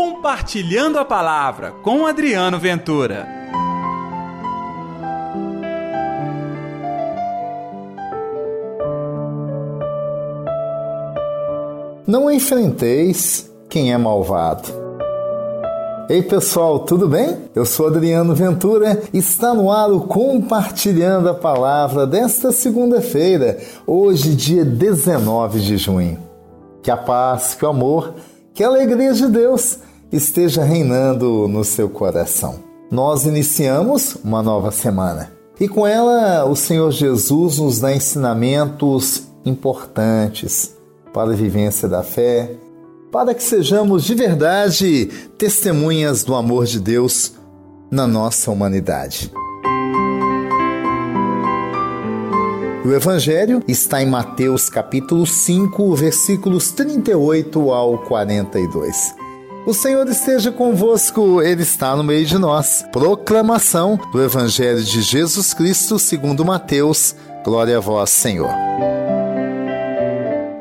Compartilhando a Palavra com Adriano Ventura. Não enfrenteis quem é malvado. Ei pessoal, tudo bem? Eu sou Adriano Ventura, está no ar o Compartilhando a Palavra desta segunda-feira, hoje, dia 19 de junho. Que a paz, que o amor, que a alegria de Deus esteja reinando no seu coração. Nós iniciamos uma nova semana e com ela o Senhor Jesus nos dá ensinamentos importantes para a vivência da fé, para que sejamos de verdade testemunhas do amor de Deus na nossa humanidade. O Evangelho está em Mateus capítulo 5, versículos 38 ao 42. O Senhor esteja convosco, Ele está no meio de nós. Proclamação do Evangelho de Jesus Cristo segundo Mateus. Glória a vós, Senhor.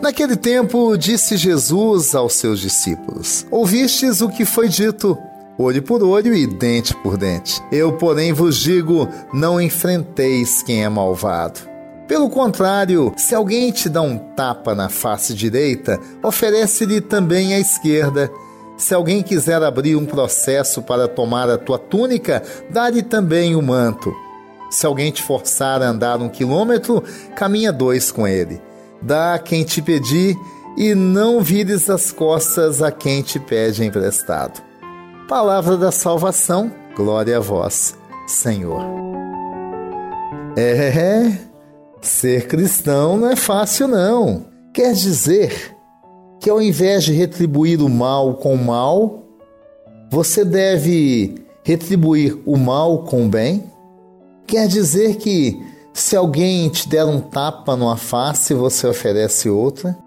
Naquele tempo, disse Jesus aos seus discípulos: Ouvistes o que foi dito, olho por olho e dente por dente. Eu, porém, vos digo: não enfrenteis quem é malvado. Pelo contrário, se alguém te dá um tapa na face direita, oferece-lhe também a esquerda. Se alguém quiser abrir um processo para tomar a tua túnica, dá-lhe também o manto. Se alguém te forçar a andar um quilômetro, caminha dois com ele. Dá a quem te pedir e não vires as costas a quem te pede emprestado. Palavra da salvação, glória a vós, Senhor. É, ser cristão não é fácil, não. Quer dizer que ao invés de retribuir o mal com o mal, você deve retribuir o mal com o bem? Quer dizer que se alguém te der um tapa numa face, você oferece outra.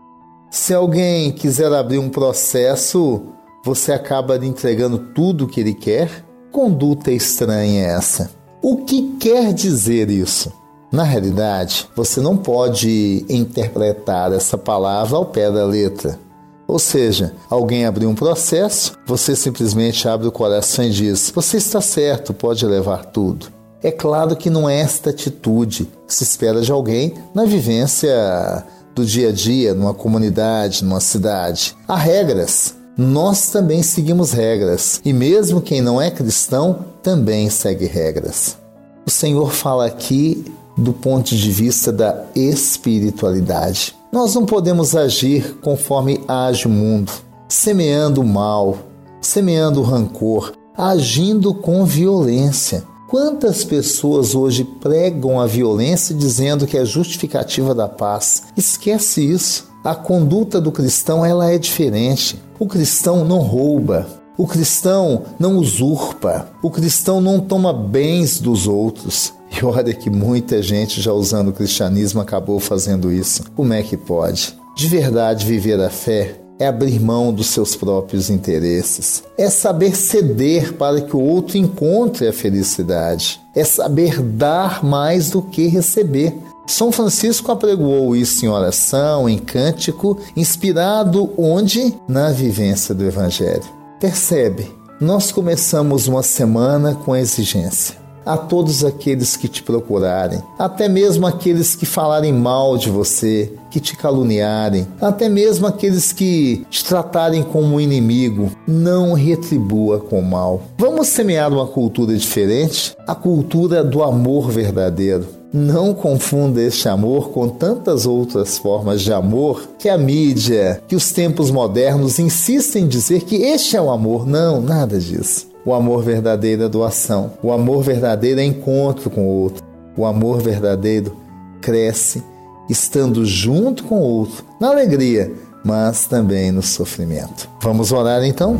Se alguém quiser abrir um processo, você acaba lhe entregando tudo o que ele quer. Conduta estranha essa. O que quer dizer isso? Na realidade, você não pode interpretar essa palavra ao pé da letra. Ou seja, alguém abriu um processo, você simplesmente abre o coração e diz: Você está certo, pode levar tudo. É claro que não é esta atitude que se espera de alguém na vivência do dia a dia, numa comunidade, numa cidade. Há regras. Nós também seguimos regras. E mesmo quem não é cristão também segue regras. O Senhor fala aqui do ponto de vista da espiritualidade. Nós não podemos agir conforme age o mundo, semeando o mal, semeando o rancor, agindo com violência. Quantas pessoas hoje pregam a violência dizendo que é justificativa da paz? Esquece isso. A conduta do cristão ela é diferente. O cristão não rouba, o cristão não usurpa, o cristão não toma bens dos outros. E olha que muita gente já usando o cristianismo acabou fazendo isso. Como é que pode? De verdade, viver a fé é abrir mão dos seus próprios interesses, é saber ceder para que o outro encontre a felicidade, é saber dar mais do que receber. São Francisco apregoou isso em oração, em cântico, inspirado onde? Na vivência do Evangelho. Percebe, nós começamos uma semana com exigência a todos aqueles que te procurarem, até mesmo aqueles que falarem mal de você, que te caluniarem, até mesmo aqueles que te tratarem como inimigo, não retribua com mal. Vamos semear uma cultura diferente, a cultura do amor verdadeiro. Não confunda este amor com tantas outras formas de amor que a mídia, que os tempos modernos insistem em dizer que este é o amor. Não, nada disso. O amor verdadeiro é doação. O amor verdadeiro é encontro com o outro. O amor verdadeiro cresce estando junto com o outro, na alegria, mas também no sofrimento. Vamos orar então?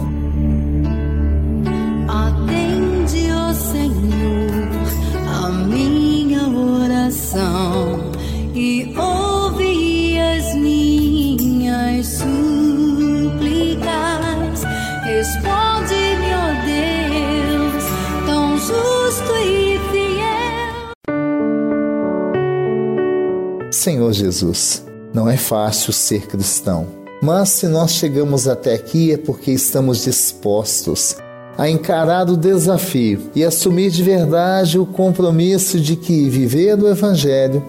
Senhor Jesus, não é fácil ser cristão. Mas se nós chegamos até aqui é porque estamos dispostos a encarar o desafio e assumir de verdade o compromisso de que viver do Evangelho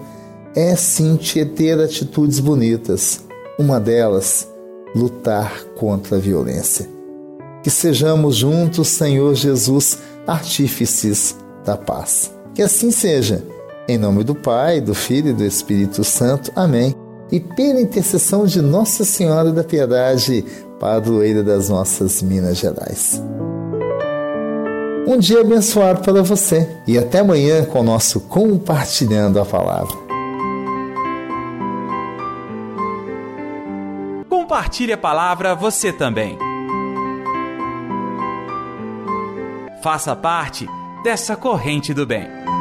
é sim ter atitudes bonitas. Uma delas, lutar contra a violência. Que sejamos juntos, Senhor Jesus, artífices da paz. Que assim seja. Em nome do Pai, do Filho e do Espírito Santo. Amém. E pela intercessão de Nossa Senhora da Piedade, padroeira das nossas Minas Gerais. Um dia abençoado para você e até amanhã com o nosso Compartilhando a Palavra. Compartilhe a palavra você também. Faça parte dessa corrente do bem.